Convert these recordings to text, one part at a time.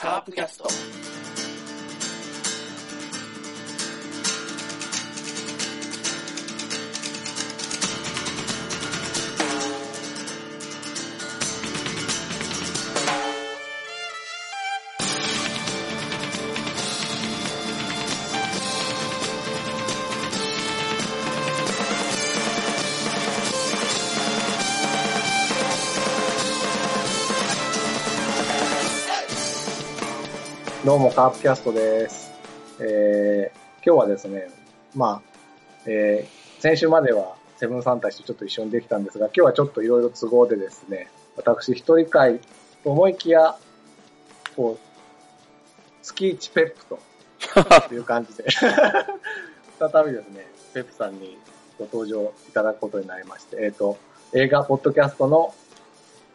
カープキャスト。どうも、カープキャストです。えー、今日はですね、まあ、えー、先週まではセブンさんたちとちょっと一緒にできたんですが、今日はちょっといろいろ都合でですね、私一人会と思いきや、こう、月一ペップと いう感じで、再びですね、ペップさんにご登場いただくことになりまして、えっ、と、映画ポッドキャストの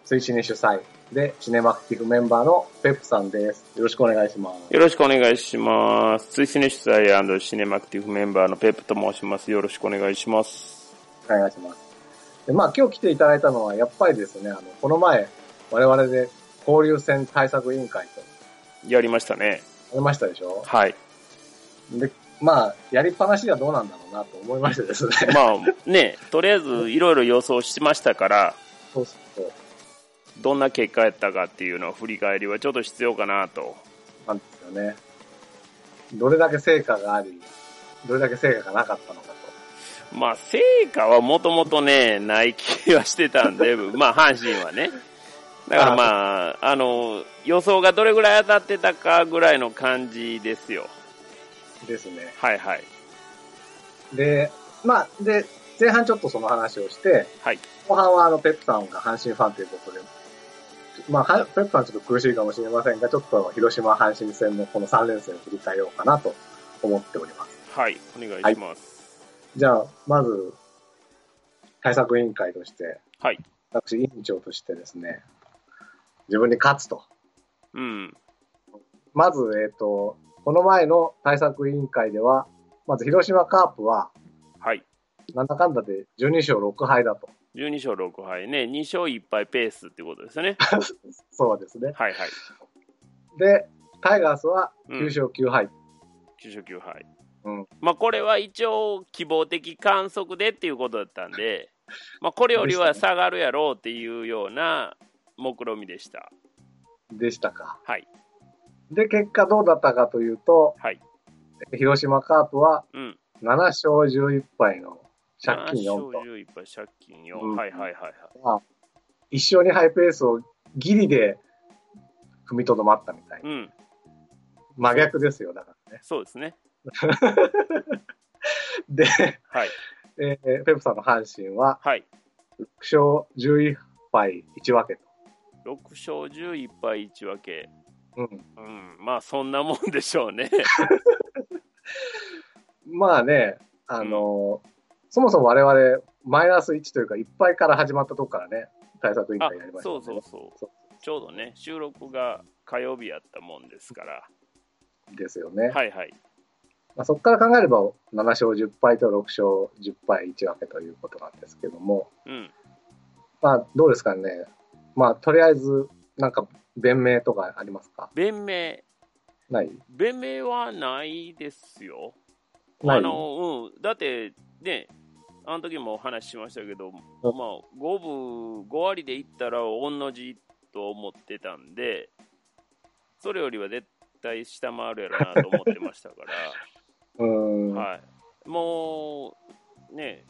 推進主催で、シネマクティブメンバーのペップさんです。よろしくお願いします。よろしくお願いします。追試ね主催シネマクティブメンバーのペップと申します。よろしくお願いします。お願いします。で、まあ今日来ていただいたのは、やっぱりですね、あの、この前、我々で交流戦対策委員会と、やりましたね。やりましたでしょ？はい。で、まあ、やりっぱなしではどうなんだろうなと思いましてですね。まあね、とりあえずいろいろ予想しましたから、そうそう。どんな結果やったかっていうのを振り返りはちょっと必要かなと。なんですよね。どれだけ成果があり、どれだけ成果がなかったのかと。まあ成果はもともとね、ない気はしてたんで、まあ阪神はね。だからまあ、あの、予想がどれぐらい当たってたかぐらいの感じですよ。ですね。はいはい。で、まあ、で、前半ちょっとその話をして、はい。後半はあの、ペップさんが阪神ファンということで、まあ、はペップさんちょっと苦しいかもしれませんが、ちょっと広島阪神戦のこの3連戦を振り返ろうかなと思っております。はい。お願いします。じゃあ、まず、対策委員会として、はい。私委員長としてですね、自分に勝つと。うん。まず、えっ、と、この前の対策委員会では、まず広島カープは、はい。なんだかんだで12勝6敗だと。12勝6敗ね、2勝1敗ペースってことですね。そうですね。はいはい。で、タイガースはうん9勝9敗。9勝9敗。うんまあこれは一応希望的観測でっていうことだったんで、まあこれよりは下がるやろうっていうような目論みでした。でしたか。はい。で、結果どうだったかというと、はい。広島カープはうん。7勝11敗の借金4 7と。勝11敗、借金4。うんはいはいはいはい。まあ、1勝2敗ペースをギリで踏みとどまったみたいな。うん。真逆ですよ、だからね。そうですね。で、はい。えーペプさんの阪神ははい。6勝11敗1分けと。6勝11敗1分け。うん。うん。まあそんなもんでしょうね。まあね、あのーそもそも我々、マイナス1というか、いっぱいから始まったとこからね、対策委員あ会やりましたね。うそうそうそ。ちょうどね、収録が火曜日やったもんですから。ですよね。はいはい。まあ、そこから考えれば、7勝10敗と6勝10敗1分けということなんですけども、うん。まあ、どうですかね。まあ、とりあえず、なんか、弁明とかありますか？弁明。ない？弁明はないですよ。あの、うん。だって、ね、あの時もお話ししましたけど、まあ、5分、5割でいったら、御の字と思ってたんで、それよりは絶対下回るやろなと思ってましたか うーん。ら、はい。もう、ね、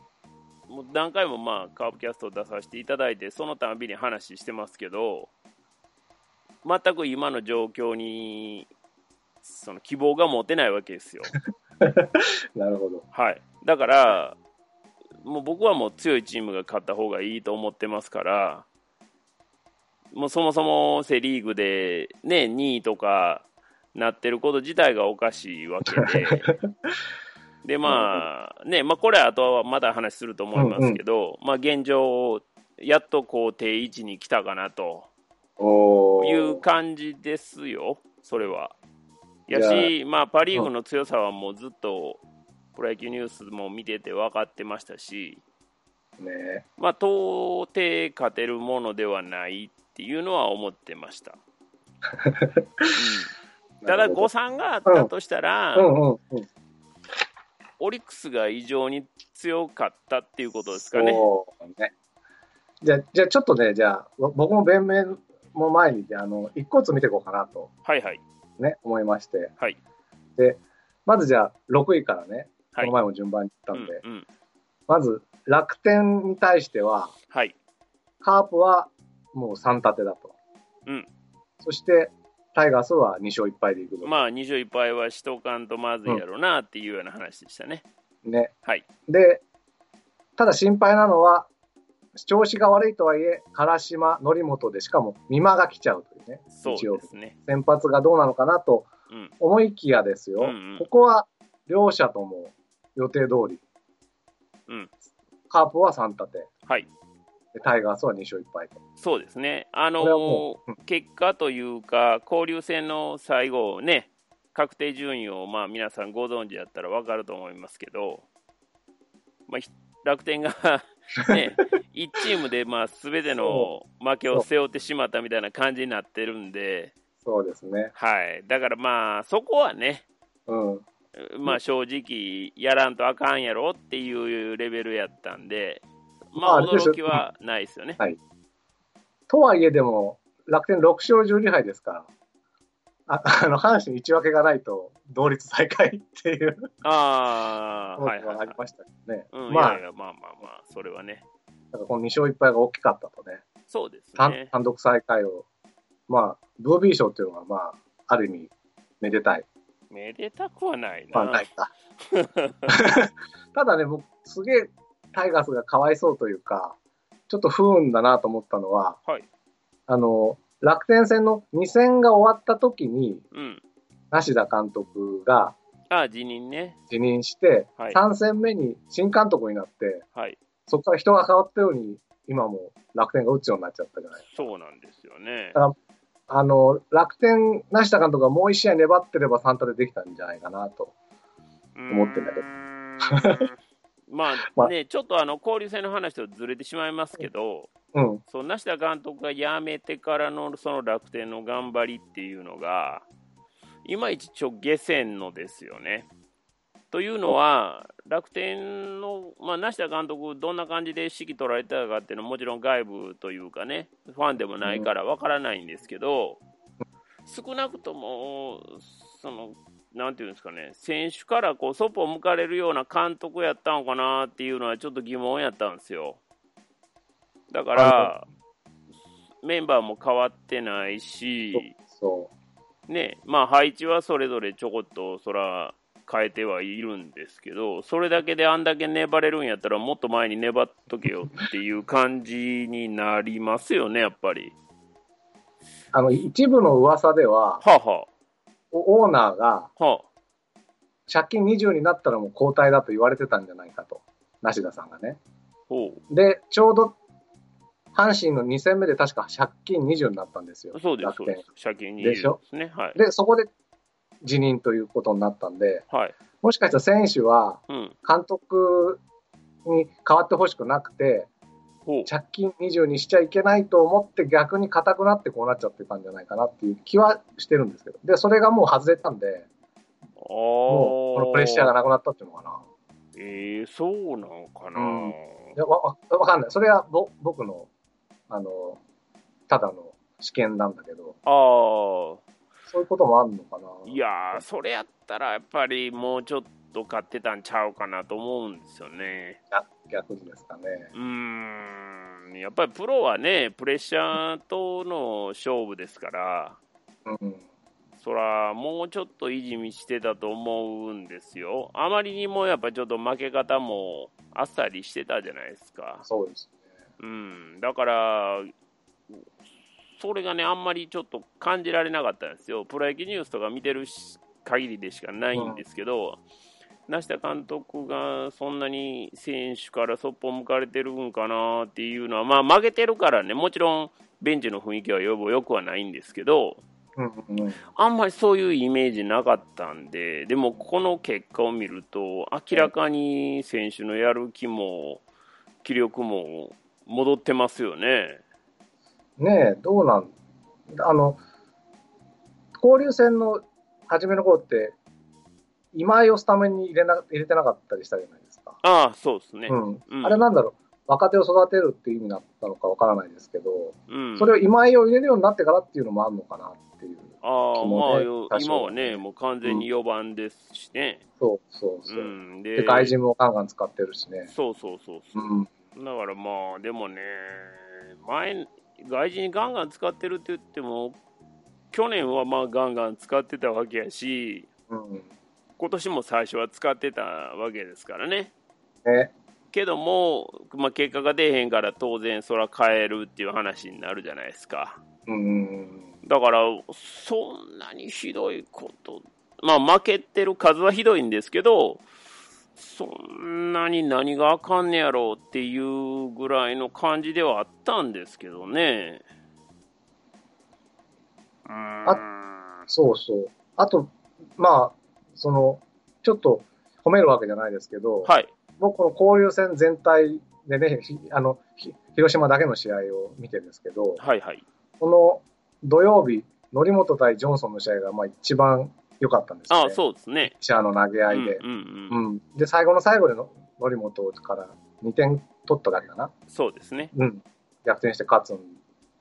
もう何回もまあ、カーブキャストを出させていただいて、そのたびに話してますけど、全く今の状況に、その希望が持てないわけですよ。なるほど。はい。だから、もう僕はもう強いチームが勝った方がいいと思ってますから、もうそもそもセ・リーグで、ね、2位とかなってること自体がおかしいわけで、で、まあ、ね、まあこれはあとはまた話すると思いますけど、まあ現状、やっとこう定位置に来たかなと。いう感じですよ、それは。やいし、まあ、パ・リーグの強さはもうずっとプロ野球ニュースも見てて分かってましたし、ねまあ、到底勝てるものではないっっていうのは思ってました。うん、ただ、誤算があったとしたら、うんうんうん。オリックスが異常に強かったっていうことですかね。ね。じゃあ、じゃあちょっとね、じゃあ、ぼ僕も弁明も前に、あの、一個ずつ見ていこうかなとはいはい。ね、思いまして。はい。で、まずじゃあ、6位からね、はいこの前も順番に言ったんで、うんうん、まず、楽天に対しては、はい。カープはもう3立てだと。うん。そして、タイガースは2勝1敗でいくぞ。まあ、2勝1敗はしとかんとまずいやろなっていうような話でしたね。ね。はい。で、ただ心配なのは、調子が悪いとはいえ、唐島、則本で、しかも美馬が来ちゃうというね。そうですね。先発がどうなのかなとうん。思いきやですよ。うんうんここは両者とも予定通り。うんカープは3立て。はい。でタイガースは2勝1敗と。そうですね。あのこれはもう、うん結果というか、交流戦の最後ね、確定順位をまあ皆さんご存知だったら分かると思いますけど、まあ、ひ楽天が ね、1チームでまあ全ての負けを背負ってしまったみたいな感じになってるんで、そうですね。はい、だからまあ、そこはね、うん。まあ正直、やらんとあかんやろっていうレベルやったんで、まあ驚きはないですよね。とはいえでも、楽天6勝12敗ですから。あ あの、阪神1分けがないと、同率最下位っていうああ、のはいあり。ましたけどね。うん、まあまあまあまあ、それはね。だからこの2勝1敗が大きかったとね。そうです単ね。単独最下位を。まあ、ブービー賞っていうのは、まあ、ある意味、めでたい。めでたくはないな。まあ、ないか。ただね、僕、すげえタイガースがかわいそうというか、ちょっと不運だなと思ったのは、はい。あの、楽天戦の2戦が終わった時に、うん。梨田監督がああ、辞任ね。辞任して、はい3戦目に新監督になって、はい。そこから人が変わったように、今も楽天が打つようになっちゃったじゃない。そうなんですよね。だあの、楽天、梨田監督がもう一試合粘ってれば3立てできたんじゃないかなと。思ってんだけどまあ まあね、ちょっとあの交流戦の話とずれてしまいますけど、うん。そう梨田監督が辞めてからのその楽天の頑張りっていうのが、いまいちちょ下船のですよね。というのは、楽天の、まあ、梨田監督、どんな感じで指揮取られたかっていうのは、もちろん外部というかね、ファンでもないからわからないんですけど、少なくとも、その、なんていうんですかね、選手からこうそっぽを向かれるような監督やったのかなっていうのは、ちょっと疑問やったんですよ。だから、メンバーも変わってないし、そね、まあ配置はそれぞれちょこっとそら変えてはいるんですけど、それだけであんだけ粘れるんやったら、もっと前に粘っとけよっていう感じになりますよね、やっぱり。う。あの、一部の噂では、はあ、はおオーナーがあ、は借金20になったらもう交代だと言われてたんじゃないかと。梨田さんがね。ほで、ちょうど、阪神の2戦目で確か借金20になったんですよ。う、そうです、そうです。借金にでね。はい。で、そこで辞任ということになったんで、はい。もしかしたら選手はうん。監督に変わってほしくなくて、ほう。借金20にしちゃいけないと思って逆に硬くなってこうなっちゃってたんじゃないかなっていう気はしてるんですけど。で、それがもう外れたんで、あもうこのプレッシャーがな。なくなったっていうのかな。えー、そうなのかな。うんいやわわわかんない。それはぼ僕の、あの、ただの試験なんだけど、ああ。そういうこともあるのかな。いやー、それやったらやっぱりもうちょっと買ってたんちゃうかなと思うんですよね。逆逆にですかね。うーん、やっぱりプロはね、プレッシャーとの勝負ですから、うん。そら、もうちょっと維持見してたと思うんですよ。あまりにもやっぱちょっと負け方もあっさりしてたじゃないですか。そうですね。うん、だから、それがね、あんまりちょっと感じられなかったんですよ。プロ野球ニュースとか見てるし限りでしかないんですけど、梨田監督がそんなに選手からそっぽ向かれてるんかなっていうのは、まあ、負けてるからね、もちろんベンチの雰囲気はよぼよくはないんですけど、うんうんうん。あんまりそういうイメージなかったんで、でもこの結果を見ると、明らかに選手のやる気も気力も戻ってますよね。ねえ、どうなん、あの、交流戦の初めの頃って、今井をスタメンに入れな入れてなかったりしたじゃないですか。ああ、そうですね。うん。うんあれなんだろう、若手を育てるっていう意味だったのかわからないですけど、うん。それを今井を入れるようになってからっていうのもあるのかなっていう。ああ、気もねまあ今はね、もう完全に4番ですしね。そうそうそうう。ん。で、で、外人もガンガン使ってるしね。そうそうそうそうう。ん。だからまあ、でもね、前、外人にガンガン使ってるって言っても、去年はまあガンガン使ってたわけやし、うん。今年も最初は使ってたわけですからね。ね。けども、まあ、結果が出へんから当然そら変えるっていう話になるじゃないですか。うん。だから、そんなにひどいこと、まあ負けてる数はひどいんですけど、そんなに何があかんねやろうっていうぐらいの感じではあったんですけどね。うーんそうそう。あと、まあ、その、ちょっと褒めるわけじゃないですけど、はい。僕、この交流戦全体でね、ひあの、ひ広島だけの試合を見てるんですけど、はいはい。この土曜日、則本対ジョンソンの試合がまあ一番良かったんですよね。ああ、そうですね。ピッチャーの投げ合いで。うんうんうん。うん。で、最後の最後での則本から2点取っただけかな。そうですね。うん。逆転して勝つん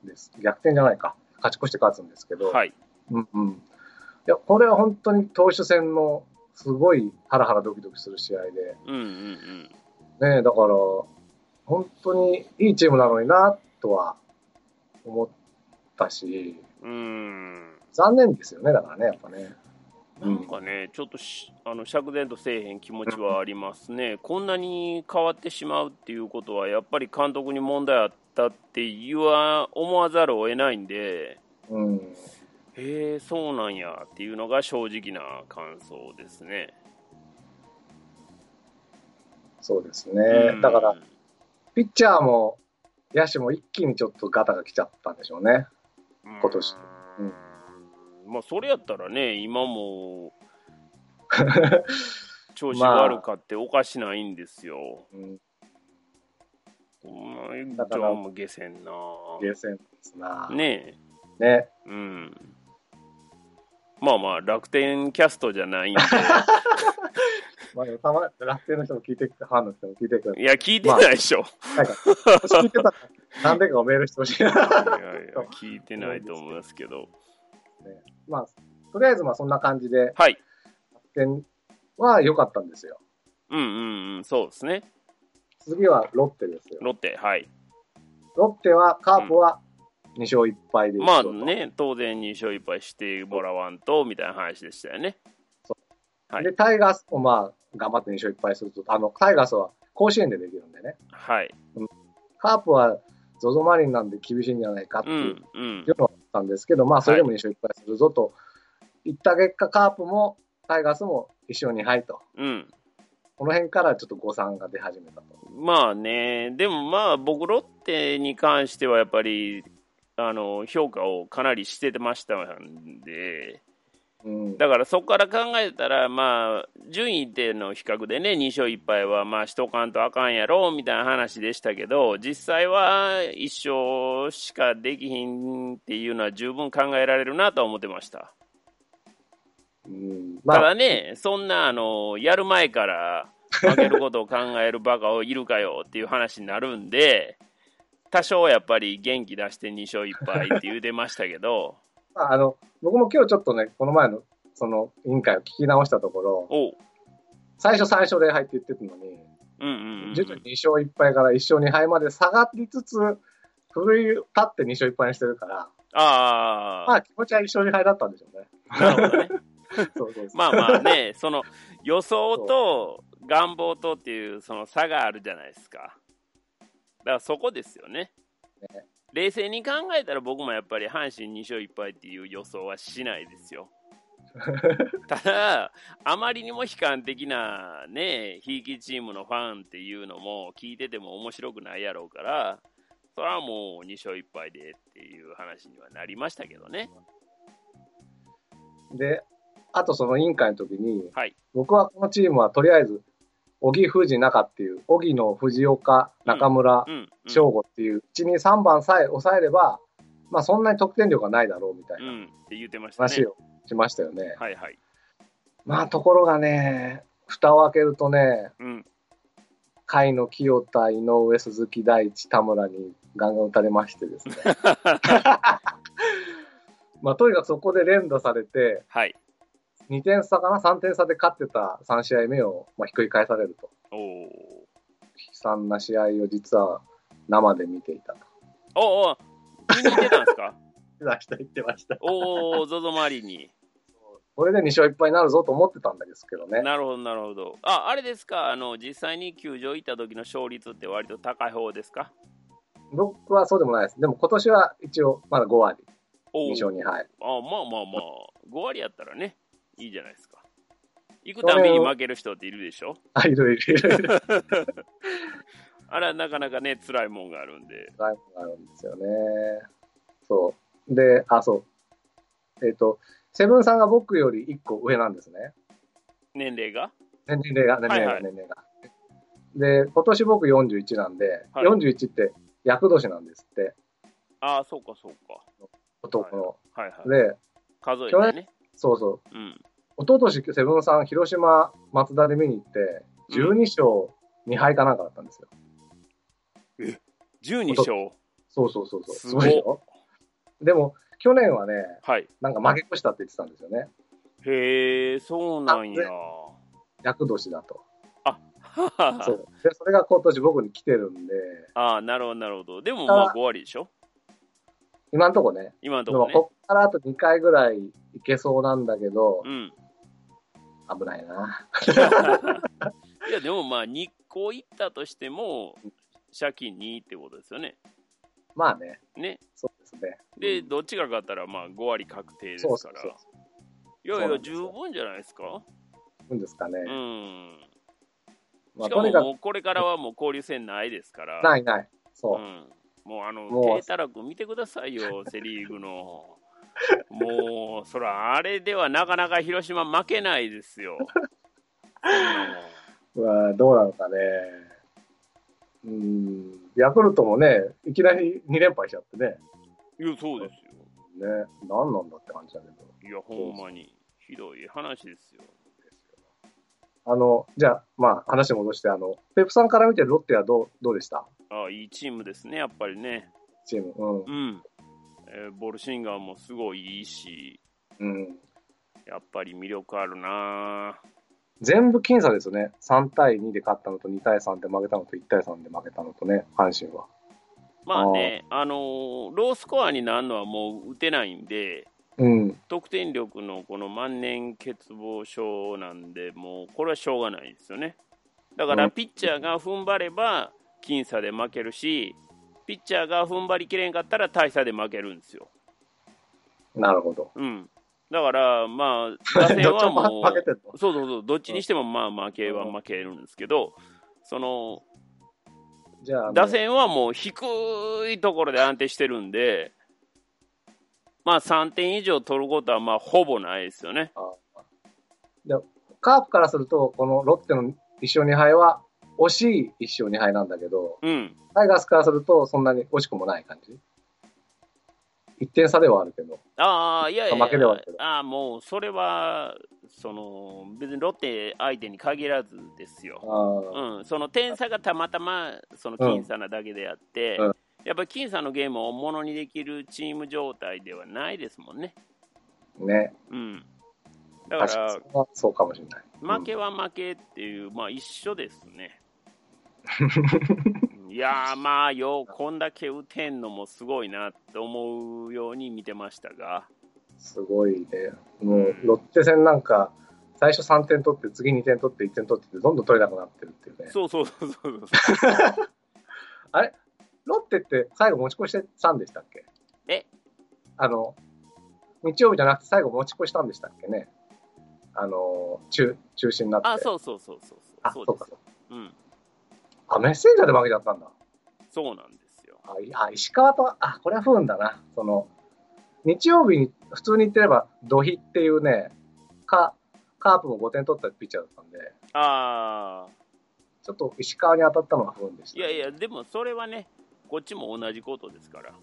です。逆転じゃないか。勝ち越して勝つんですけど、はい。うんうん。いや、これは本当に投手戦のすごいハラハラドキドキする試合で、うんうんうん。ねえ、だから、本当にいいチームなのにな、とは思ったし、うーん。残念ですよね、だからね、やっぱね。なんかね、ちょっとしあの釈然とせえへん気持ちはありますね、こんなに変わってしまうっていうことは、やっぱり監督に問題あったって言わ思わざるを得ないんで、うん。へえ、そうなんやっていうのが正直な感想ですね。そうですね。うんだから、、ピッチャーも野手も一気にちょっとガタが来ちゃったんでしょうね。今年ううんんまあ、それやったらね、今も 調子悪かっておかしないんですよ。うん、うん、だからもう下船な。ゲーセンですな。ねえ。ね。うん。まあまあ、楽天キャストじゃないんで。まあ、たまに楽天の人も聞いてくれ、ファンの人も聞いてくれいや、聞いてないでしょ。なんか、私聞いてたら、何でかメールしてほしいな。いやいや、聞いてないと思いますけど。まあ、とりあえずまあそんな感じで、はい。楽天は良かったんですよ。うんうんうん、そうですね。次はロッテですよ。ロッテ、はい。ロッテは、カープは2勝1敗で一まあね、当然2勝1敗してもらわんと、みたいな話でしたよね。はいで、タイガースもまあ、頑張って2勝1敗すると、あの、タイガースは甲子園でできるんでね。はい。カープは ZOZO マリンなんで厳しいんじゃないかってう、いうんうん。のがあったんですけど、まあ、それでも2勝1敗するぞと言った結果、カープもタイガースも1勝2敗と。うん。この辺からちょっと誤算が出始めたと。まあね、でもまあ、僕、ロッテに関してはやっぱり、あの、評価をかなりしてましたんで、うん。だからそこから考えたら、まあ、順位での比較でね、2勝1敗は、まあ、しとかんとあかんやろ、みたいな話でしたけど、実際は1勝しかできひんっていうのは十分考えられるなとは思ってました。うん、たまあ、だね、そんな、あの、やる前から負けることを考えるバカをいるかよっていう話になるんで、多少やっぱり元気出して2勝1敗って言うてましたけど、まあ、あの、僕も今日ちょっとね、この前のその委員会を聞き直したところ、最初最初で入って言ってたのに、うんうんうん徐々に2勝1敗から1勝2敗まで下がりつつ、ふるい立って2勝1敗にしてるから、あまあ気持ちは1勝2敗だったんでしょうね。あ、なるほどね。そうそうそう。まあまあね、その予想と願望とっていうその差があるじゃないですか。だからそこですよね。ね冷静に考えたら僕もやっぱり阪神2勝1敗っていう予想はしないですよ。ただ、あまりにも悲観的なね、ひいきチームのファンっていうのも聞いてても面白くないやろうから、それはもう2勝1敗でっていう話にはなりましたけどね。で、あとその委員会の時に、はい。僕はこのチームはとりあえず、小木藤中っていう、小木の藤岡、中村、うん、うん。翔吾っていう、1、2、3番さえ抑えれば、まあそんなに得点力がないだろうみたいうなん。って言ってましたね。話をしましたよね。はいはい。まあところがね、蓋を開けるとね、うん。甲斐の清田、井上、鈴木大地、田村にガンガン打たれましてですね。まあとにかくそこで連打されて、はい。2点差かな ?3 点差で勝ってた3試合目を、まあ、ひっくり返されると。おお。悲惨な試合を実は生で見ていたと。おお。見に行ってたんですか？言ってました。おお、ゾゾマリンに。これで2勝1敗になるぞと思ってたんですけどね。なるほど、なるほど。あ、あれですか、あの、実際に球場行った時の勝率って割と高い方ですか？僕はそうでもないです。でも今年は一応まだ5割、2おお。勝2敗。あ、まあまあまあ、5割やったらね、いいじゃないですか。行くたびに負ける人っているでしょ？あ、いるいるいる。あれはなかなかね、辛いもんがあるんで。ライブがあるんですよね。そう。で、あ、そう。えっ、と、セブンさんが僕より1個上なんですね。年齢が？年齢が、年齢が、はいはい年齢が。で、今年僕41なんで、はい41って厄年なんですって、ああ、そうかそうか。男の。はいはい。で、数えてね。そうそう。うん。一昨年セブンさん、広島、松田で見に行って、12勝2敗かなんかだったんですよ。12勝？そうそうそうそう。すごいでしょ？でも、去年はね、はい。なんか負け越したって言ってたんですよね。へえ、そうなんや。厄年だと。あ、そう。で、それが今年僕に来てるんで、ああ、なるほど、なるほど。でも、まあ、5割でしょ？今んとこね、今のとでもころね。こっからあと2回ぐらいいけそうなんだけど、うん。危ないな。いや、でもまあ、日光行ったとしても、借金2ってことですよね。まあね、ね。そうですね。で、どっちが勝ったら、まあ、5割確定ですそうから。そうそう。いやいや、十分じゃないですか？うんですかね。うん。まあ、しかも、もうこれからはもう交流戦ないですから。ないない。そうう。ん。もうあの、もう低たらく見てくださいよ、セ・リーグの。もう、そら、あれではなかなか広島負けないですよ。うわどうなのかね。うん。ヤクルトもね、いきなり2連敗しちゃってね。いや、そうですよ。ね、何なんだって感じだけど。いや、ほんまに、ひどい話ですよ。あの、じゃあ、まあ、話戻して、あの、ペプさんから見てロッテはどう、どうでした？ああ、いいチームですね、やっぱりね。チーム。うんう。ん。えーボルシンガーもすごいいいし、うん。やっぱり魅力あるな全部僅差ですよね。3対2で勝ったのと2対3で負けたのと1対3で負けたのとね、阪神は。まあね、あのーロースコアになるのはもう打てないんで、うん。得点力のこの万年欠乏症なんで、もうこれはしょうがないですよね。だからうんピッチャーが踏ん張れば僅差で負けるし、ピッチャーが踏ん張りきれんかったら大差で負けるんですよ。なるほど。うん。だから、まあ、打線はもう、そうそうそう、どっちにしてもまあ負けは負けるんですけど、その、じゃあ打線はもう低いところで安定してるんで、まあ3点以上取ることはまあほぼないですよね。カープからすると、このロッテの1勝2敗は、惜しい1勝2敗なんだけど、うん。タイガースからすると、そんなに惜しくもない感じ ?1 点差ではあるけど。ああ、いやいや負けではあるけどああ、もうそれは、その、別にロッテ相手に限らずですよ。うん、その点差がたまたまその僅差なだけであって、うんやっぱり僅差のゲームをものにできるチーム状態ではないですもんね。ね。うん。だ確かかにそうかもしれない。ら、負けは負けっていう、まあ一緒ですね。いやー、まあよ、こんだけ打てんのもすごいなって思うように見てましたが、すごいね。もう、ロッテ戦なんか、最初3点取って、次2点取って、1点取ってって、どんどん取れなくなってるっていうね。そうそうそうそうそう。ロッテって最後持ち越してたんでしたっけ？え？あの、日曜日じゃなくて最後持ち越したんでしたっけね？あの、中、中止になって。あ、そうそうそうそうあ、そですそううか。そううん。あ、メッセンジャーで負けちゃったんだ。そうなんですよ。あ、いあ石川と、あ、これは不運だな。その、日曜日に普通に言ってれば、ドヒっていうね、カカープも5点取ったピッチャーだったんで、あちょっと石川に当たったのが不運でしー、た、いやいや、でもそれはね、こっちも同じことですから。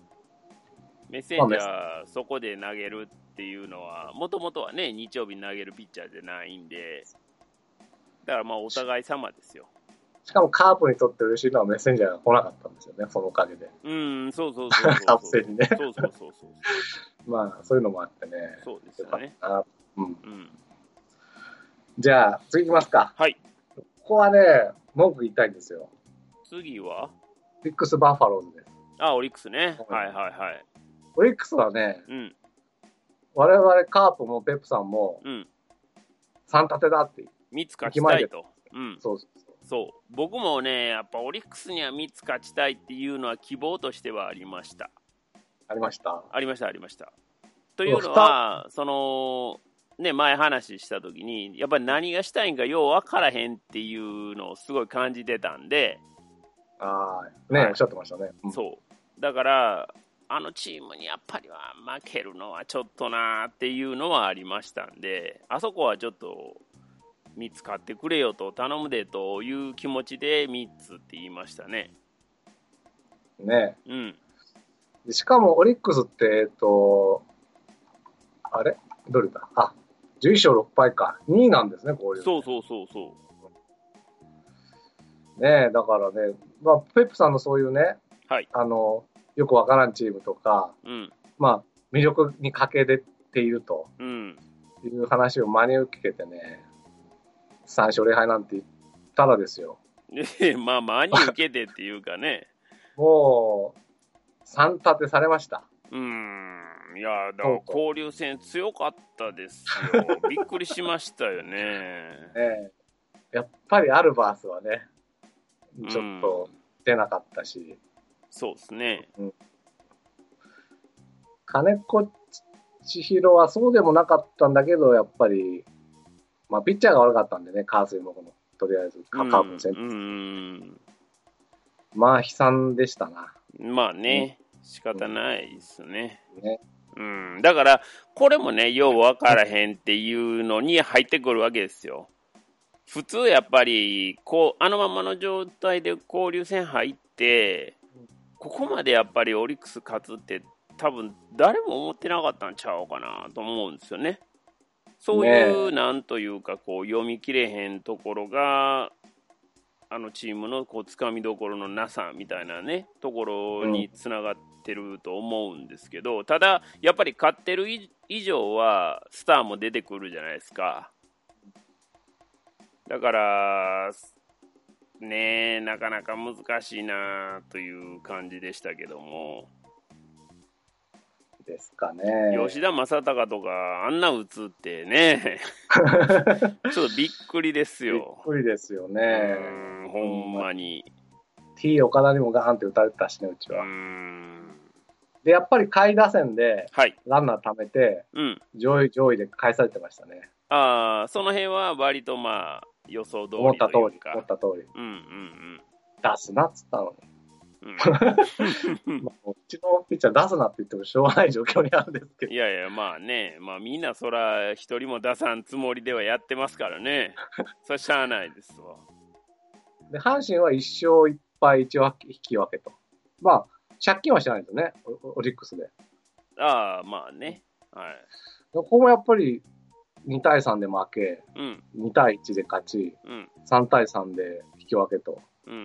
メッセンジャー、そこで投げるっていうのは、もともとはね、日曜日に投げるピッチャーじゃないんで、だからまあ、お互い様ですよ。しかもカープにとって嬉しいのはメッセンジャーが来なかったんですよね、そのおかげで。うん、そうそうそうそうカープ戦にね。そうそうそうそう。まあ、そういうのもあってね。そうですよね。ったな。うん。うん。じゃあ、次行きますか。はい。ここはね、文句言いたいんですよ。次は？オリックス・バファローズです。あ、オリックスね。うんはいはいはい。オリックスはね、うん、我々カープもペップさんもうん。3立てだって、三つ勝ちたいと。うん。そうそう。僕もね、やっぱオリックスには三つ勝ちたいっていうのは希望としてはありました。ありました。ありました、ありました。というのは、その、ね、前話したときに、やっぱり何がしたいんかよう分からへんっていうのをすごい感じてたんで、ああ、ね、はいおっしゃってましたね。うんそう。だから、あのチームにやっぱりは負けるのはちょっとなーっていうのはありましたんで、あそこはちょっと3つ買ってくれよと頼むでという気持ちで3つって言いましたね。ねうん。でしかもオリックスって、えっと、あれ？どれだ？あ、11勝6敗か。2位なんですね、交流。そうそうそうそねだからね、まあ、ペップさんのそういうね、はいあの、よくわからんチームとか、う。うん。まあ、魅力に欠けてっているとうん。いう話を真に受けてね、3勝0敗なんて言ったらですよ。でまあ、真に受けてっていうかね。もう、3立てされました。うーん。いや、だから交流戦強かったですよ。びっくりしましたよね。ねやっぱりアルバースはね、ちょっと出なかったし、そうですね。金子千尋はそうでもなかったんだけど、やっぱり、まあ、ピッチャーが悪かったんでね、カースイもこの、とりあえず、カカープのまあ、悲惨でしたな。まあね、仕方ないですね。ね。うん、だから、これもね、よう分からへんっていうのに入ってくるわけですよ。普通やっぱりこう、あのままの状態で交流戦入って、ここまでやっぱりオリックス勝つって、多分誰も思ってなかったんちゃうかなと思うんですよね。そういう、なんというか、こう読み切れへんところが、あのチームのこう掴みどころのなさみたいなね、ところにつながってると思うんですけど、ただ、やっぱり勝ってる以上は、スターも出てくるじゃないですか。だから、ね、なかなか難しいなという感じでしたけども、ですかね。吉田正尚とか、あんな打つってね、ちょっとびっくりですびっよ。くりですようね。ん、ほんまに。T 岡田にもガーンって打たれてたしね、うちうは。ん。で、やっぱり下位打線ではい。ランナー貯めて、うん。上位上位で返されてましたね。ああ、その辺は割とまあ、予想通り思った通り。思った通り。うんうん出すなっつったのに。うん。まあうちのピッチャー出すなって言ってもしょうがない状況にあるんですけどい。やいや、まあね、まあみんなそら、一人も出さんつもりではやってますからね。それしゃあないですわ。で、阪神は1勝1敗1分引き分けと。まあ、借金はしてないんですよね、オオリックスで。ああ、まあね。はい。ここもやっぱり2対3で負け、うん、2対1で勝ち、うん、3対3で引き分けと。うん、うん。う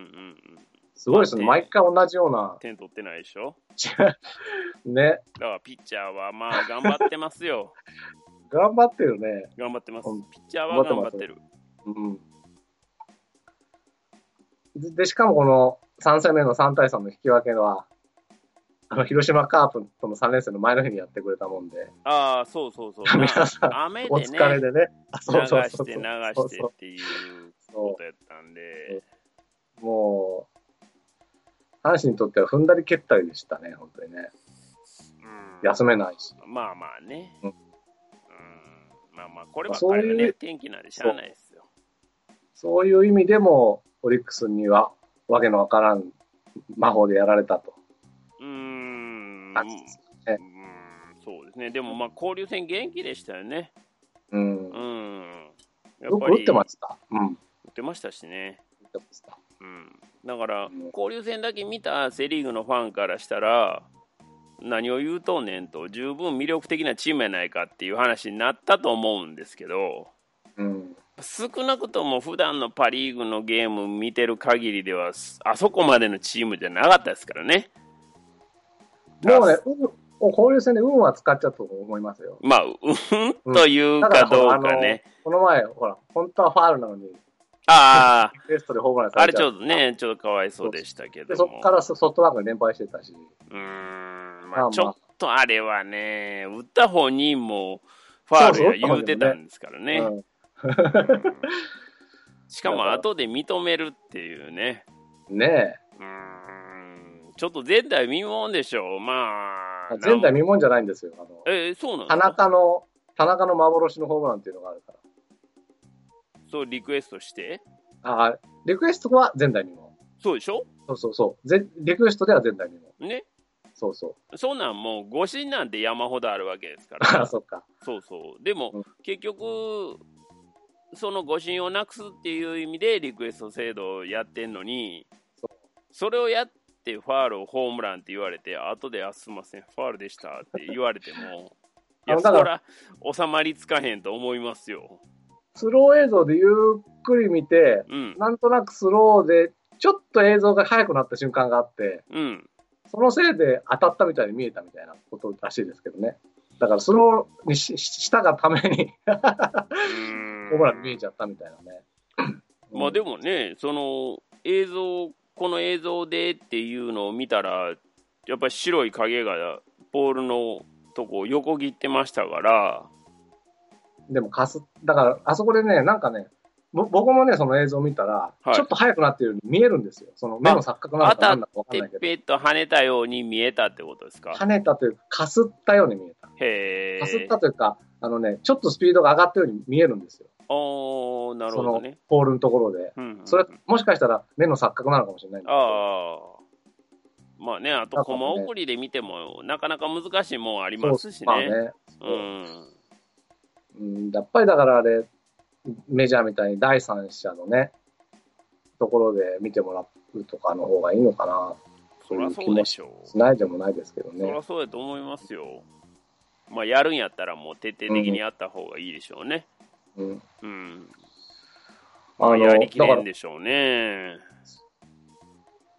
んすごいですね。まあ毎回同じような。点取ってないでしょ？ね。だからピッチャーはまあ頑張ってますよ。頑張ってるね。頑張ってますうん。ピッチャーは頑張ってる。うん。で、でしかもこの3戦目の3対3の引き分けは、あの、広島カープとの3連戦の前の日にやってくれたもんで、ああ、そうそうそう。皆さんまあ雨でおね、疲れでね。あ流して流そうそしてっていうことやったんで、うもう、阪神にとっては踏んだり蹴ったりでしたね、本当にね。うん休めないし。まあまあね。ううんん。まあまあ、こればっそういうかりはね、天気なんでしゃあないですよ。そういう意味でも、オリックスにはわけのわからん魔法でやられたと。うーん。そうですね。でもまあ、交流戦元気でしたよね。うん。うん。やよく打ってました。うん。打ってましたしね。打ってました。うん。だからうん、交流戦だけ見たセ・リーグのファンからしたら、何を言うとんねんと、十分魅力的なチームやないかっていう話になったと思うんですけど、うん。少なくとも普段のパ・リーグのゲーム見てる限りでは、あそこまでのチームじゃなかったですからね。もうね、運、もう交流戦で運は使っちゃったと思いますよ。まあ、うんというかどうかね。この前、ほら、本当はファールなのに、あリクエストでホームランあ、あれされちゃうちょっとね、ちょっとかわいそうでしたけど。そこからソフトバンクに連敗してたし、うーん、まあちょっとあれはね、打った本人もファールや言うてたんですからね。しかも後で認めるっていうね。ねうーん、ちょっと前代未聞でしょう。まあえ、。前代未聞じゃないんですよ。あの、えそうなんで田中の、田中の幻のホームランっていうのがあるから。そう、リクエストして。ああ、リクエストは前代未聞。そうでしょ？そうそうそう。ぜリクエストでは前代未聞。ね。そうそう。そんなんもう、誤審なんて山ほどあるわけですか ああ、ら。そっか。そうそう。でも、うん結局、その誤審をなくすっていう意味でリクエスト制度をやってんのにそ、それをやってファールをホームランって言われて、後で、あ、すいません、ファールでしたって言われても、いや、そら、収まりつかへんと思いますよ。スロー映像でゆっくり見て、うん。なんとなくスローで、ちょっと映像が速くなった瞬間があって、うん。そのせいで当たったみたいに見えたみたいなことらしいですけどね。だからスローにしししたがためにホームランに見えちゃったみたいなね。まあでもね、その映像、この映像でっていうのを見たら、やっぱり白い影がボールのとこを横切ってましたから、でもかす、だからあそこでね、なんかね、ぼ僕もね、その映像を見たら、はいちょっと速くなってるように見えるんですよ。その目の錯覚なのかなんだかわかんないけど。ぺっと跳ねたように見えたってことですか？跳ねたというか、かすったように見えた。へかすっえ。たというか、あのね、ちょっとスピードが上がったように見えるんですよ。おー、なるほどね。ポールのところで。うんうんそれ、もしかしたら目の錯覚なのかもしれないんですけど。ああ。まあね、あと、コマ送りで見ても、なかなか難しいもんありますしね。まあね。うん。うん、やっぱりだからあれ、メジャーみたいに第三者のね、ところで見てもらうとかの方がいいのかな、そりゃそうでしょう。しないでもないですけどねそりゃ。そうやと思いますよ。まあ、やるんやったらもう徹底的にやった方がいいでしょうね。うん。うん。まあ、やりきれんでしょうね。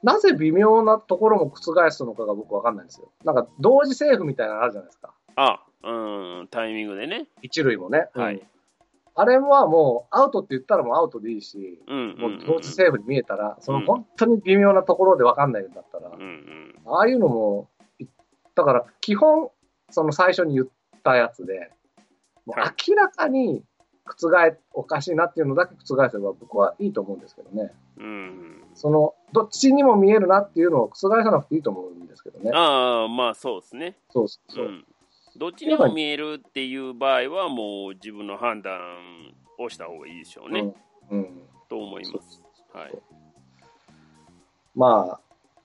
なぜ微妙なところも覆すのかが僕わかんないんですよ。なんか、同時セーフみたいなのあるじゃないですか。あ、うん、タイミングでね。一塁もね。はいうんあれはもう、アウトって言ったらもうアウトでいいし、うん、うん。もう同時セーフに見えたら、そのうん本当に微妙なところでわかんないんだったら、うん、うん。ああいうのも、いだから基本、その最初に言ったやつで、もうはい明らかに覆おかしいなっていうのだけ覆せば僕はいいと思うんですけどね。うん。その、どっちにも見えるなっていうのを覆さなくていいと思うんですけどね。ああ、まあそうですね。そうそうそうう。ん。どっちにも見えるっていう場合は、もう自分の判断をした方がいいでしょうね。うん。うん。と思います。はい。まあ、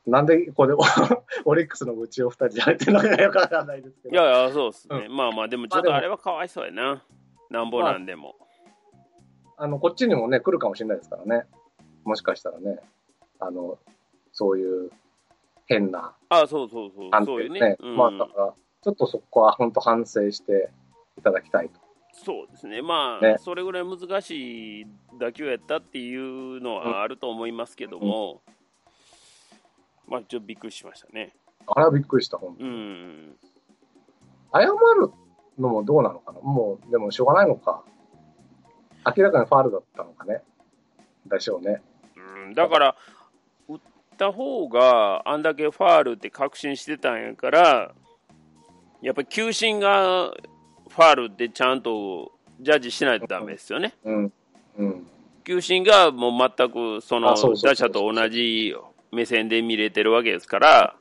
なんでこれ、オリックスのうちを二人でやってるのかよくわかんないですけど。いやいや、そうですね。まあまあ、でもちょっとまあれはかわいそうやな。なんぼなんでも。あの、こっちにもね、来るかもしれないですからね。もしかしたらね。あの、そういう変なあそうそうそう。判そういうね。。うんまあ、だから、ちょっとそこは本当反省していただきたいと。そうですね。まあ、ねそれぐらい難しい打球やったっていうのはあると思いますけども、まあ、ちょっとびっくりしましたね。あれはびっくりした、本当うに。ん。謝るのもどうなのかな？もう、でもしょうがないのか。明らかにファールだったのかね。でしょうね。うん、だから、打った方があんだけファールって確信してたんやから、やっぱり球審がファールってちゃんとジャッジしないとダメですよね。うん。うん。球審がもう全くその打者と同じ目線で見れてるわけですから、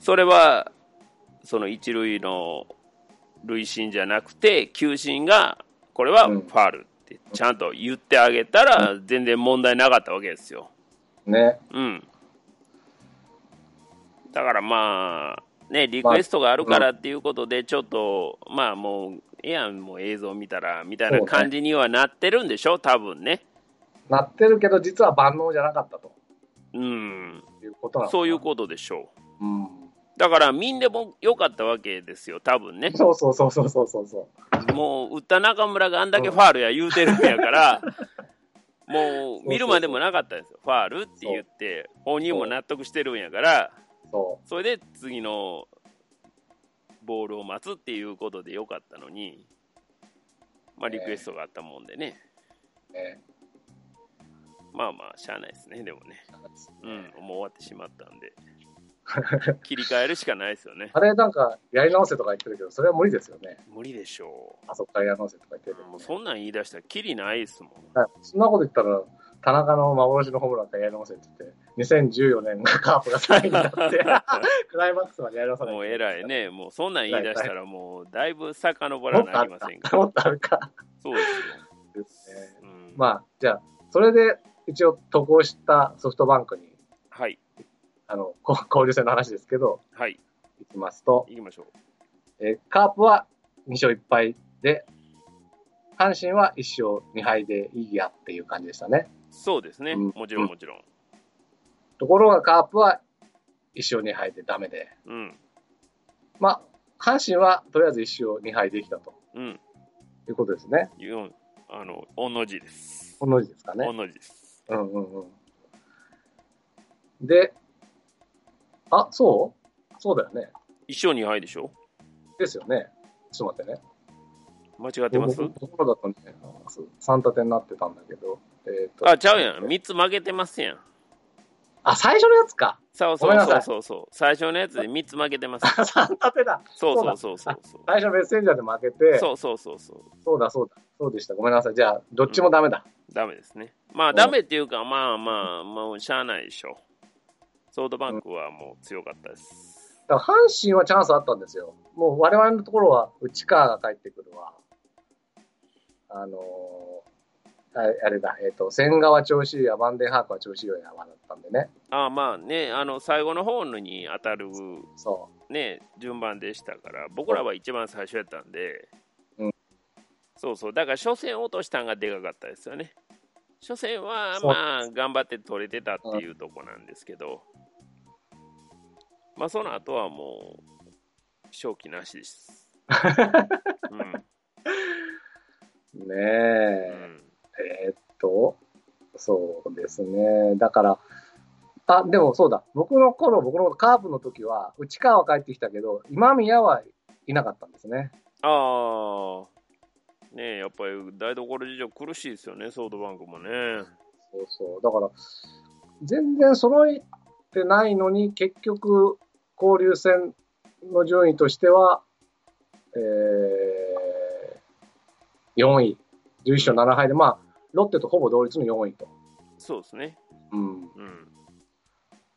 それはその一塁の塁審じゃなくて、球審がこれはファールってちゃんと言ってあげたら、全然問題なかったわけですよ。ね。うん。だからまあ、ね、リクエストがあるからっていうことで、ちょっと、まあもう、ええやん、もう映像見たら、みたいな感じにはなってるんでしょ、多分ね。なってるけど、実は万能じゃなかったとうん。いうことそういうことでしょうん。だから、みんでも良かったわけですよ、多分ね。そうそうそうそうそうそうそう。もう、打った中村があんだけファールや言うてるんやから、もう、見るまでもなかったんですよ。ファールって言って、本人も納得してるんやから、そそれで次のボールを待つっていうことでよかったのに、まあ、リクエストがあったもんでね。う。ね。まあまあ、しゃあないですね、でもね。うん、もう終わってしまったんで。切り替えるしかないですよね。あれなんか、やり直せとか言ってるけど、それは無理ですよね。無理でしょあそこからやり直せとか言ってるう。けど、もうそんなん言い出したら、きりないですもん。はいそんなこと言ったら、田中の幻のホームランからやり直せって言って、2014年がカープが3位になって、クライマックスまでやり直さないもう偉い。ね、もうそんなん言い出したら、もうだいぶ遡らなもっとあるりませんか。かもっとあるか。そうですよ。ですね。うん、まあ、じゃあ、それで一応渡航したソフトバンクに、はい、あの、こ交流戦の話ですけど、はい、いきますと、行きましょう。えーカープは2勝1敗で、阪神は1勝2敗でいいやっていう感じでしたね。そうですね、うんもちろんもちろん。ところがカープは1勝2敗でダメで、うん、まあ、阪神はとりあえず1勝2敗できたとうん、いうことですね。いうあの、御の字です。この字ですかね御。の字です。うんうんうん。で、あ、そう？そうだよね。一勝二敗でしょ？ですよね。ちょっと待ってね。間違ってます？僕ところだとね、3立てになってたんだけど、えっ、と。あ、ちゃうやん。三つ負けてますやん。あ、最初のやつか。そうそうそうそうそう。最初のやつで三つ負けてます。3立てだ。そうそうそうそう。最初メッセンジャーで負けて、そうそうそうそう。そうだそうだ。そうでした。ごめんなさい。じゃあ、どっちもダメだ。ダメですね。まあ、ダメっていうか、まあまあ、まあ、しゃあないでしょ。ソードバンクはもう強かったです。だから阪神はチャンスあったんですよ。もう我々のところは内川が帰ってくるわ。あのーああれだ、えっ、と、千川調子いいや、バンデンハークは調子いいやだったんでね。あまあね、あの、最後の方に当たるそね、順番でしたから、僕らは一番最初やったんで、うんそうそう、だから初戦落としたんがでかかったですよね。初戦はまあ、頑張って取れてたっていうとこなんですけど、まあ、その後はもう、勝機なしです。うんう。ねうえ。んえーっと、そうですね。だから、あ、でもそうだ。僕の頃、僕のカープの時は、内川は帰ってきたけど、今宮はいなかったんですね。ああ、ねえやっぱり台所事情苦しいですよね、ソードバンクもね。そうそう。だから、全然揃えてないのに、結局、交流戦の順位としては、えー、4位。11勝7敗で、まあ、ロッテとほぼ同率の4位と。そうですね。うん。うん。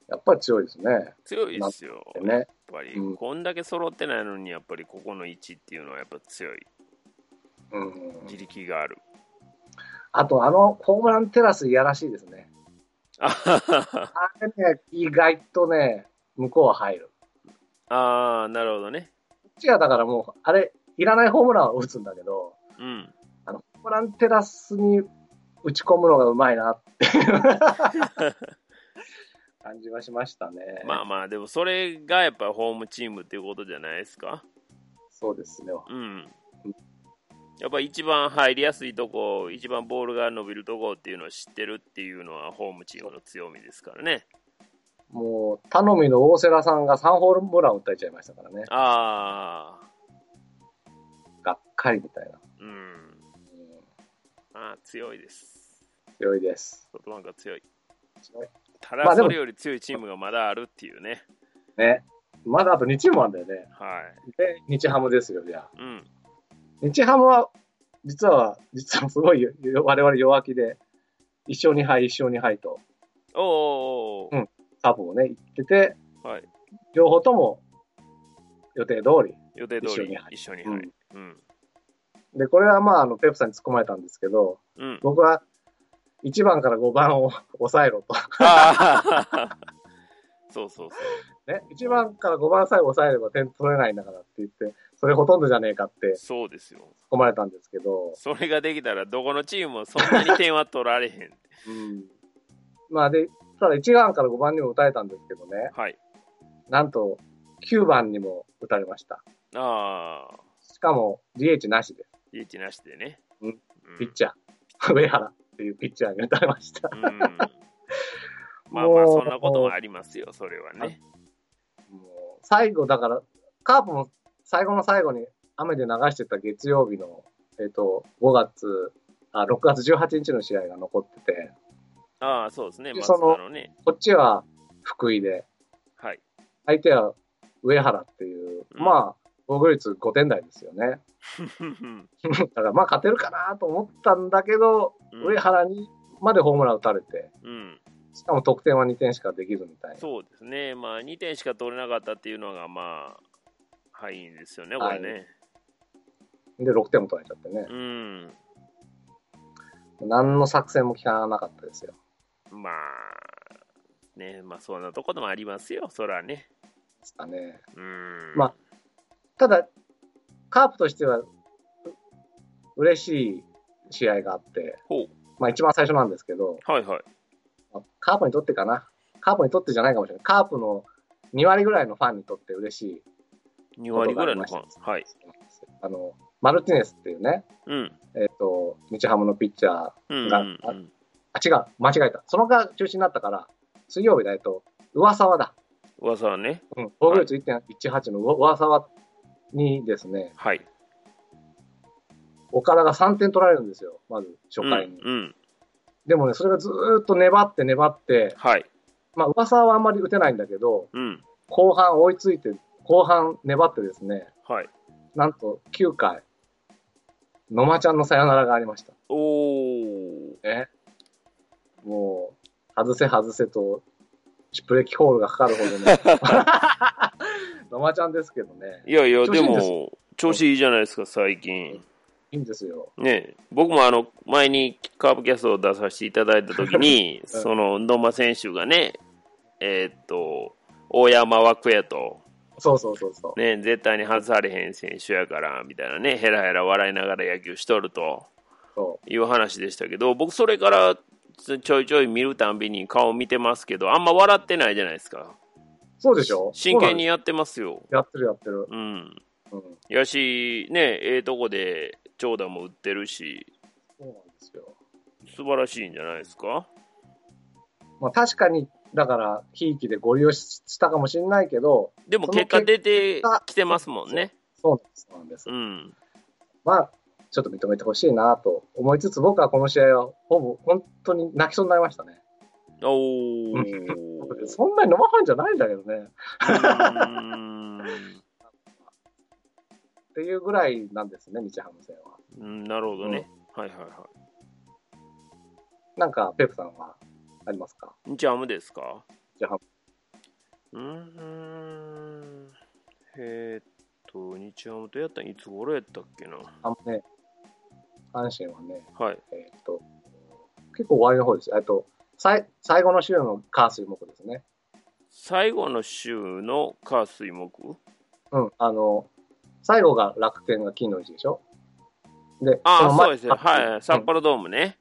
やっぱり強いですね。強いですよ。ね。やっぱり、うんこんだけ揃ってないのに、やっぱりここの位置っていうのはやっぱ強い。うん。自力がある。あと、あの、ホームランテラスいやらしいですね。あれね、意外とね、向こうは入る。あー、なるほどね。こっちはだからもう、あれ、いらないホームランは打つんだけど、うん。あの、ホームランテラスに打ち込むのがうまいなっていう 感じはしましたね。まあまあ、でもそれがやっぱホームチームっていうことじゃないですか？そうですね。うん。やっぱ一番入りやすいとこ、一番ボールが伸びるとこっていうのを知ってるっていうのはホームチームの強みですからね。もう、頼みの大瀬良さんが3ホームラン打たれちゃいましたからね。ああ、がっかりみたいな。うん。うんあー強いです。強いです。ソフトバンクは強い。強いただそれより強いチームがまだあるっていうね。ね。まだあと2チームあるんだよね。はい。で、日ハムですよ、じゃあ。うん。日ハムは、実は、実はすごいよ我々弱気で、1勝2敗、1勝2敗と、おー、うんサポもね、言ってて、はい。両方とも予定通り。予定通り一一緒に、うんはい。うん。で、これはまあ、あの、ペップさんに突っ込まれたんですけど、うん。僕は1番から5番を 抑えろと。そうそうそう。ね、1番から5番さえ抑えれば点取れないんだからって言って、それほとんどじゃねえかって突っそうですよ。込まれたんですけど、それができたら、どこのチームもそんなに点は取られへん。うん。まあで、ただ1番から5番にも打たれたんですけどね、はい。なんと、9番にも打たれました。ああ、しかも DH なしで、リーチなしでね。うんうんピッチャー、上原っていうピッチャーに打たれました。うん。まあまあ、そんなこともありますよ、それはね。もう最後、だから、カープも最後の最後に雨で流してた月曜日の、えっ、と、5月、あ、6月18日の試合が残ってて、ああ、そうですね、松でその田のね。こっちは福井で、はい。相手は上原っていう、うんまあ、防御率5点台ですよね。だからまあ勝てるかなと思ったんだけど、うん上原にまでホームラン打たれて、うん。しかも得点は2点しかできずみたいな。そうですね、まあ、2点しか取れなかったっていうのが、まあ、敗因ですよね、これね。で、6点も取られちゃってね。うん。何の作戦も効かなかったですよ。まあ、ね、まあ、そんなところもありますよ、そらね。ですかね。うん。まただ、カープとしては、う嬉しい試合があって。まあ一番最初なんですけど、はいはい。まあカープにとってかな。カープにとってじゃないかもしれない。カープの2割ぐらいのファンにとって嬉しい2割ぐらいのファンはい。あの、マルティネスっていうね、うん。えっ、と、日ハムのピッチャー、がうんうんうん。あ、違う、間違えた。そのが中止になったから、水曜日だ、えっと、上沢だ。噂はね。うん、防御率1.18の上上沢にですね、はい。岡田が3点取られるんですよ、まず初回に。うん。うん。でもね、それがずーっと粘って粘って、はい。まあ、上沢はあんまり打てないんだけど、うん。後半追いついて、後半粘ってですね、はい。なんと9回、野間ちゃんのサヨナラがありました。おー。ね。もう、外せ外せと、プレキホールがかかるほどね。野間ちゃんですけどね、いやいや、でも、調子いいじゃないですか、最近。いいんですよ。ね僕もあの、前にカーブキャストを出させていただいたときに、うんその、野間選手がね、えーっと、大山枠やと、そうそうそうそう。ね、絶対に外されへん選手やから、みたいなね、ヘラヘラ笑いながら野球しとるとそいう話でしたけど、僕それからちょいちょい見るたんびに顔見てますけど、あんま笑ってないじゃないですか。うそうでしょ？真剣にやってますよ。やってるやってる。うん。うん。やし、ね、ええとこで長打も打ってるし、そうなんですよ。素晴らしいんじゃないですか？まあ確かに、だから、ひいきでご利用ししたかもしれないけど、でも結果出てきてますもんね。そうなんです。そうなんです。うん。まあ、ちょっと認めてほしいなと思いつつ、僕はこの試合は、ほぼ、本当に泣きそうになりましたね。おー。そんなに野間ファンじゃないんだけどね。っていうぐらいなんですね、日ハム戦は。うんなるほどね。はいはいはなんか、ペプさんはありますか？い。日ハムですか？日ハム。うーん。えーっと、日ハムとやったんいつ頃やったっけな？あのね、阪神はね、はい。えーっと、結構終わりの方です。えっと、最最後の週の火水木ですね。最後の週の火水木？うん、あの、最後が楽天が金の位置でしょ？で、ああ、そうですね。はい。札うん幌ドームね。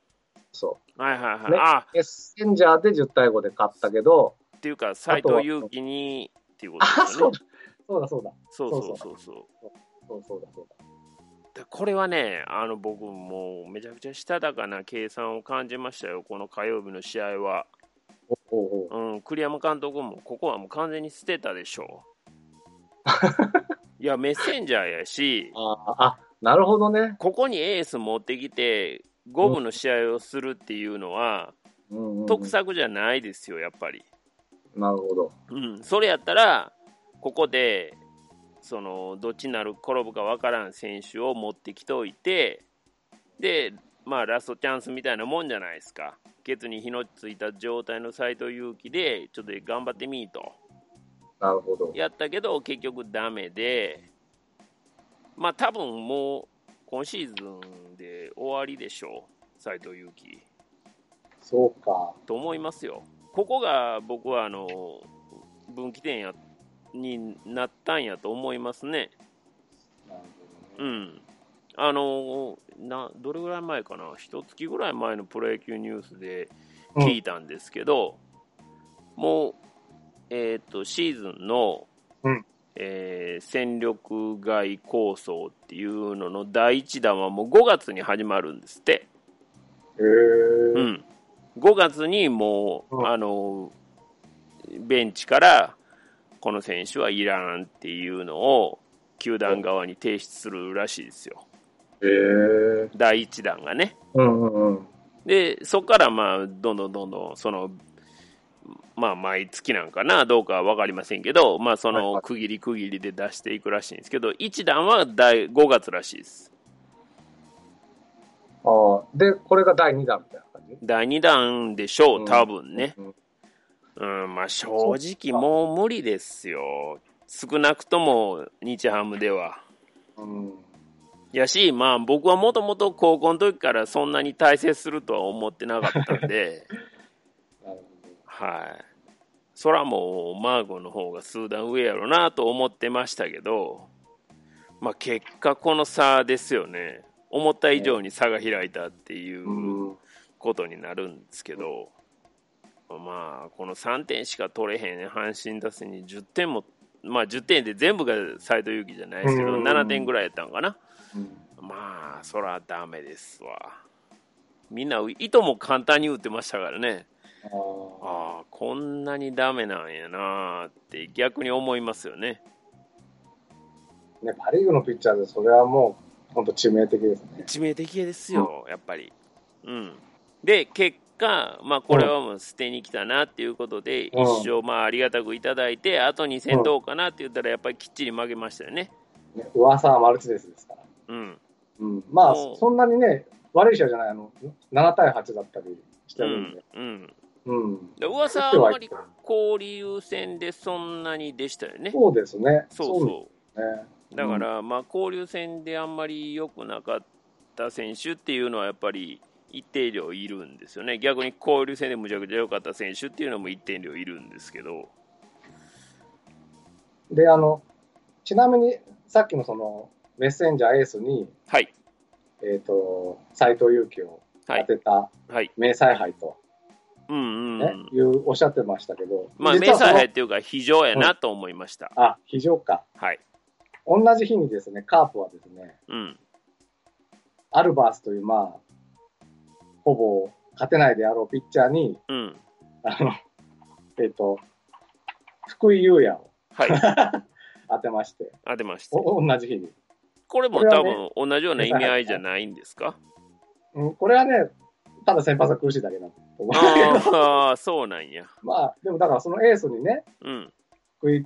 そはいはいはい。ねああ、う。エッセンジャーで10対5で勝ったけど、っていうか、斎藤佑樹にっていうことあ、ですよそうね。だ、そうだ、そうだ、そうそうそうそう。そうそうだ、そうだ。でこれはね、あの僕もうめちゃくちゃしたたかな計算を感じましたよ、この火曜日の試合は。うん、栗山監督もここはもう完全に捨てたでしょう。いや、メッセンジャーやし、ああ、なるほどね。ここにエース持ってきて、五分の試合をするっていうのは、うんうんうん得策じゃないですよ、やっぱり。なるほど。うん、それやったら、ここで、その、どっちになる、転ぶかわからん選手を持ってきておいて、で、まあ、ラストチャンスみたいなもんじゃないですか。ケツに火のついた状態の斎藤佑樹で、ちょっと頑張ってみーと。なるほど。やったけど、結局ダメで、まあ、多分もう、今シーズンで終わりでしょう、斎藤佑樹。そうか。と思いますよ。ここが僕はあの分岐点やになったんやと思いますね。うん。あのなどれぐらい前かな、一月ぐらい前のプロ野球ニュースで聞いたんですけど、もう、えっとシーズンの、うん。えー戦力外構想っていうのの第1弾はもう5月に始まるんですって。へー。うん、5月にもう、うん。あのベンチからこの選手はいらんっていうのを球団側に提出するらしいですよ、へー第1弾がね。うんうんうん。で、そこからまあどんどんどんどんその、まあ、毎月なんかな、どうかは分かりませんけど、まあ、その区切り区切りで出していくらしいんですけど、1弾は第5月らしいです。ああ、で、これが第2弾みたいな感じ？第2弾でしょう、多分ね。うんうん、まあ正直もう無理ですよ。少なくとも日ハムでは。うん。やし、まあ僕はもともと高校の時からそんなに大成するとは思ってなかったんで、はい。そらもうマーゴの方が数段上やろなと思ってましたけど、まあ結果この差ですよね。思った以上に差が開いたっていう。ことになるんですけど、まあ、この3点しか取れへん阪神打線に10点も、まあ10点で全部が斎藤佑樹じゃないですけど、うん7点ぐらいやったんかな。うんまあ、そらダメですわ。みんな、いとも簡単に打ってましたからね。あああ、こんなにダメなんやなって逆に思いますよね。あ。ね、パ・リーグのピッチャーでそれはもう、本当致命的ですね。致命的ですよ、やっぱり。うん。で、結果、まあ、これはもう捨てに来たなっていうことで、うん一生、まあ、ありがたくいただいて、あと2戦どうかなって言ったら、やっぱりきっちり負けましたよね。ね噂はマルチネスですから。うん。うん。まあそんなにね、悪い試合じゃない、あの、7対8だったりしてうるんでん。。うん。うん。で噂はあんまり交流戦でそんなにでしたよね。そうですね。そうそう。うね。だから、まあ、交流戦であんまり良くなかった選手っていうのはやっぱり一定量いるんですよね。逆に交流戦でむちゃくちゃ良かった選手っていうのも一定量いるんですけど。で、あの、ちなみに、さっきのその、メッセンジャーエースに、はい。えっ、と、斎藤佑樹をはい。当てたはい。明采杯と、うんうん。いうおっしゃってましたけど、まあ、実はその明細杯っていうか、非常やなと思いました。あ、非常か。はい。同じ日にですね、カープはですね、うん。アルバースという、まあ、ほぼ勝てないであろうピッチャーに、うん。あの、えっ、と、福井優也をはい。当てまして、当てました。お同じ日に。これも多ね分同じような意味合いじゃないんですか？うん、これはね、ただ先発が苦しいだけだと思うけど、ああ、そうなんや。まあ、でもだからそのエースにね、うん。福井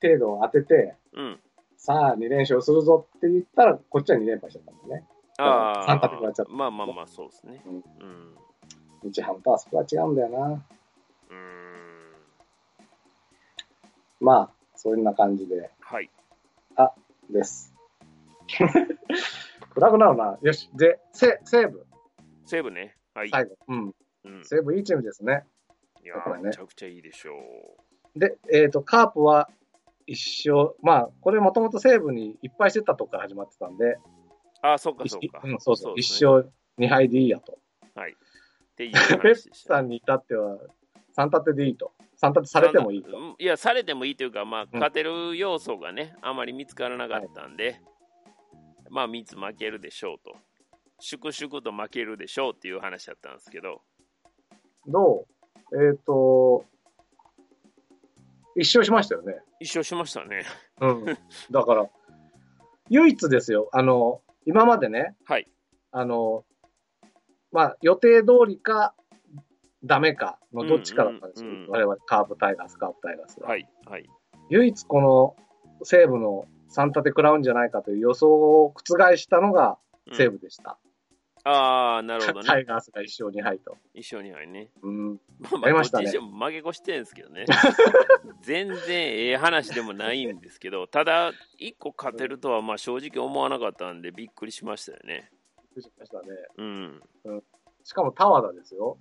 程度を当てて、うん。さあ2連勝するぞって言ったら、こっちは2連敗しちゃったんでね。あ三角になっちゃったあ、まあまあまあ、そうですね。うん。うん。日ハムとはそこは違うん。だよな。うーん。まあ、そん。な感じで、はい。です。暗くなるな。よし。で、西西武、西武ね。はい。最後。うん。うん、西武いいチームですね。いやこれねめちゃくちゃいいでしょう。で、えっ、と、カープは一勝、まあ、これもともと西武にいっぱいしてたとこから始まってたん。で、ああ、そうか、そう一か。うん、そうそう、一勝二敗でいいやと。はい。っていうペ ッ話でした。さんに至っては、三立てでいいと。三立てされてもいいと。うんいや、されてもいいというか、まあ、ん勝てる要素がね、あまり見つからなかったんで、まあ、3つ負けるでしょうと。粛々と負けるでしょうっていう話だったんですけど、どう？えっ、と、一勝しましたよね。一勝しましたね。うん。だから、唯一ですよ。あの、今までね、はい。あの、まあ、予定通りか、ダメかのどっちかだったんですよ。うんうんうん我々、カープタイガース、カープタイガースが。はい。はい。唯一この西武の三立て食らうんじゃないかという予想を覆したのがうん西武でした。ああ、なるほどタね。イガースが一勝二敗と。一勝2敗ね。うん。まあ、ましたね負け越してるんですけどね。全然ええ話でもないんですけど、ただ、1個勝てるとはまあ正直思わなかったんで、びっくりしましたよね。びっくりしましたね。うん。しかも田和田ですよ。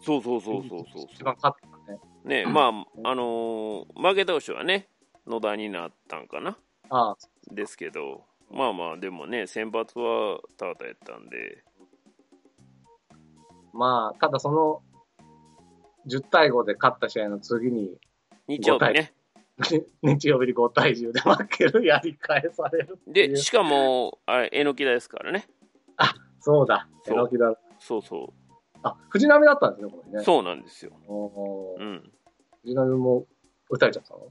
そうそうそうそうそう一番勝ったね。ね、まあ、あのー負け投手はね、野田になったんかな。ああ、ですけど、まあまあ、でもね、先発は田畑やったんで、まあ、ただその、10対5で勝った試合の次に、日曜日ね、日曜日に5対10で負ける、やり返される。で、しかも、あれ、えのきだですからね。そうだ、えそうのきだ。そうそあ、藤波だったんですね、これう。ね。そうなんですよ。うん。藤波も打たれちゃったの？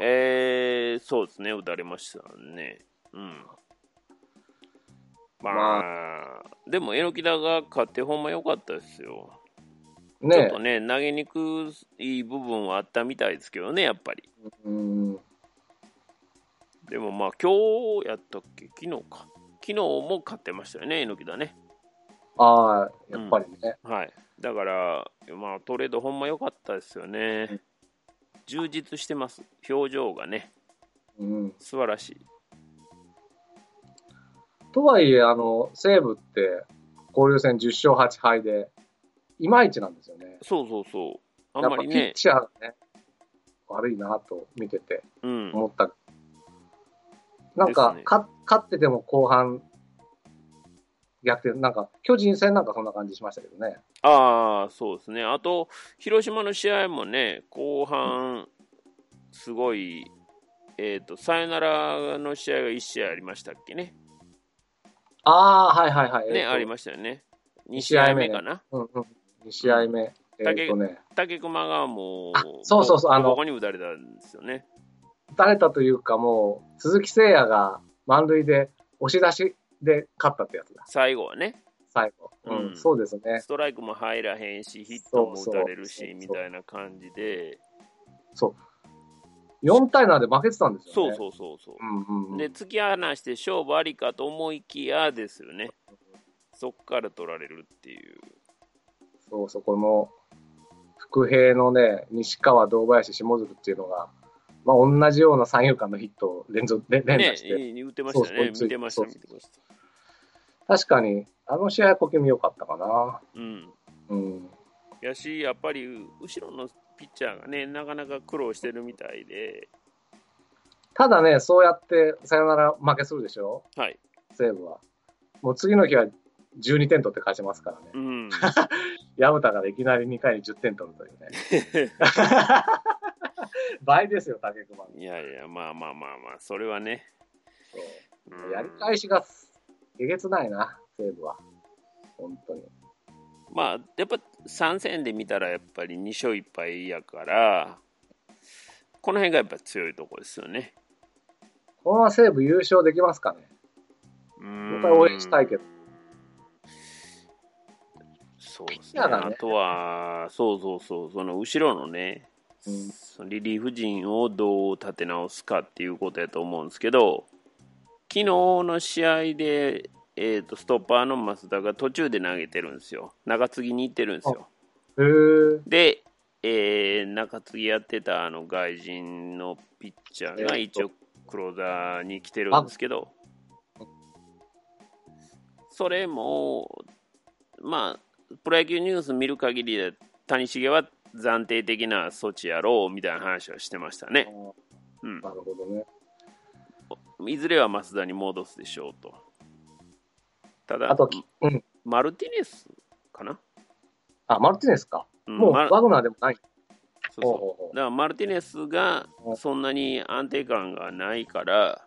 えー、そうですね、打たれましたね。うん。まあ、でも、えのきだが勝ってほんま良かったですよ。ちょっねとね、投げにくい部分はあったみたいですけどね、やっぱり。うん。でもまあ、今日やったっけ？昨日か。昨日も勝ってましたよね、えのきだね。ああ、やっぱりね。はい。だから、まあ、トレードほんま良かったですよね。充実してます。表情がね、うん。素晴らしい。とはいえ、あの、西武って交流戦10勝8敗で、いまいちなんですよね。そうそうそう。あんやっぱピッまりね、チャーがね、悪いなと見ててうん。思った。なんか、ですねか勝ってても後半、逆転、なんか、巨人戦なんかそんな感じしましたけどね。ああ、そうですね。あと、広島の試合もね、後半、すごい、えっ、と、さよならの試合が1試合ありましたっけね。ああ、はいはいはい。ね、ありましたよね。2試試合合目かな。うんうん。2試合目。え竹っ、とね、竹熊がもあう、そうそうそうあのここに打たれたんですよね。打たれたというかもう、鈴木誠也が満塁で押し出しで勝ったってやつだ。最後はね、最後。うん、うんそうですね。ストライクも入らへんし、ヒットも打たれるし、そうそうみたいな感じで、そう。4対7で負けてたんですよね。そうそうそうそう。うんうんうん。で、突き放して勝負ありかと思いきやですよね。そっから取られるっていう。そうそこの、副兵のね、西川、堂林、下鶴っていうのが、まあ同じような三遊間のヒットを連続、連打して、、言ってましたね。見てました、見てました。確かに、あの試合は小気味良かったかな。うん。うん。やし、やっぱり、後ろのピッチャーがね、なかなか苦労してるみたいで、ただね、そうやってさよなら負けするでしょ？はい。西武は。もう次の日は12点取って勝ちますからね。うん。薮田がいきなり2回に10点取るというね。倍ですよ、竹熊。いやいや、まあまあまあまあ、それはね。やり返しがえげつないな、西武は。本当に。まあ、やっぱ3戦で見たら、やっぱり2勝1敗やから、この辺がやっぱ強いところですよね。このまま西武優勝できますかね？僕は応援したいけど。そうですね。ねあとは、そうそうそう、その後ろのね、うんそのリリーフ陣をどう立て直すかっていうことやと思うんですけど、昨日の試合で、えー、とストッパーの増田が途中で投げてるんですよ。中継ぎに行ってるんですよ。で、えー中継ぎやってたあの外人のピッチャーが一応クローザーに来てるんですけど、それも、まあ、プロ野球ニュース見る限りで、谷繁は暫定的な措置やろうみたいな話はしてましたね。うん、なるほどね。いずれは増田に戻すでしょうと。ただあと、きうん。マルティネスかな、あ、マルティネスか。うんもう、ワグナーでもない。そうそうだからマルティネスがそんなに安定感がないから、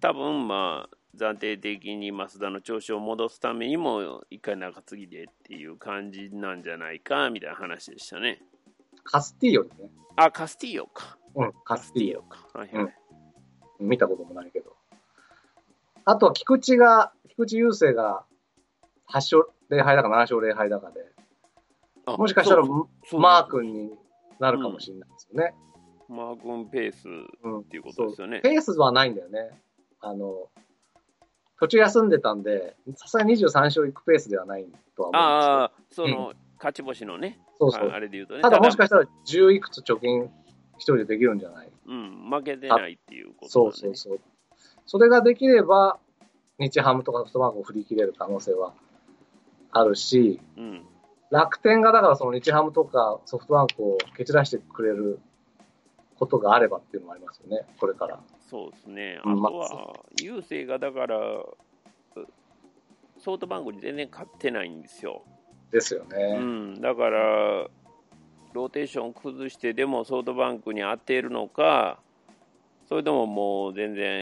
多分まあ、暫定的に増田の調子を戻すためにも、一回中継ぎでっていう感じなんじゃないかみたいな話でしたね。カスティーヨですね。あ、カスティーヨか。うん、カスティーヨ。か。はいはい。見たこともないけど。あとは、菊池が、菊池雄星が、8勝0敗だか7勝0敗だかで、あもしかしたら、そうそうマー君になるかもしれないですよね。マー君ペースうん。っていうことですよねそう。ペースはないんだよね。あの、途中休んでたんで、さすがに23勝いくペースではないとは思うんああ、その、勝ち星のね。そうそうあ。あれで言うとね。ただもしかしたら10いくつ貯金一人でできるんじゃない？うん、負けてないっていうことそなんでうそうそう。それができれば、日ハムとかソフトバンクを振り切れる可能性はあるし、うん。楽天がだからその日ハムとかソフトバンクを蹴散らしてくれることがあればっていうのもありますよね、これから。そうですね。あうんとは、郵政がだから、うソフトバンクに全然勝ってないんですよ。ですようね。ん、だから、ローテーション崩してでもソフトバンクに当てるのか、それとももう全然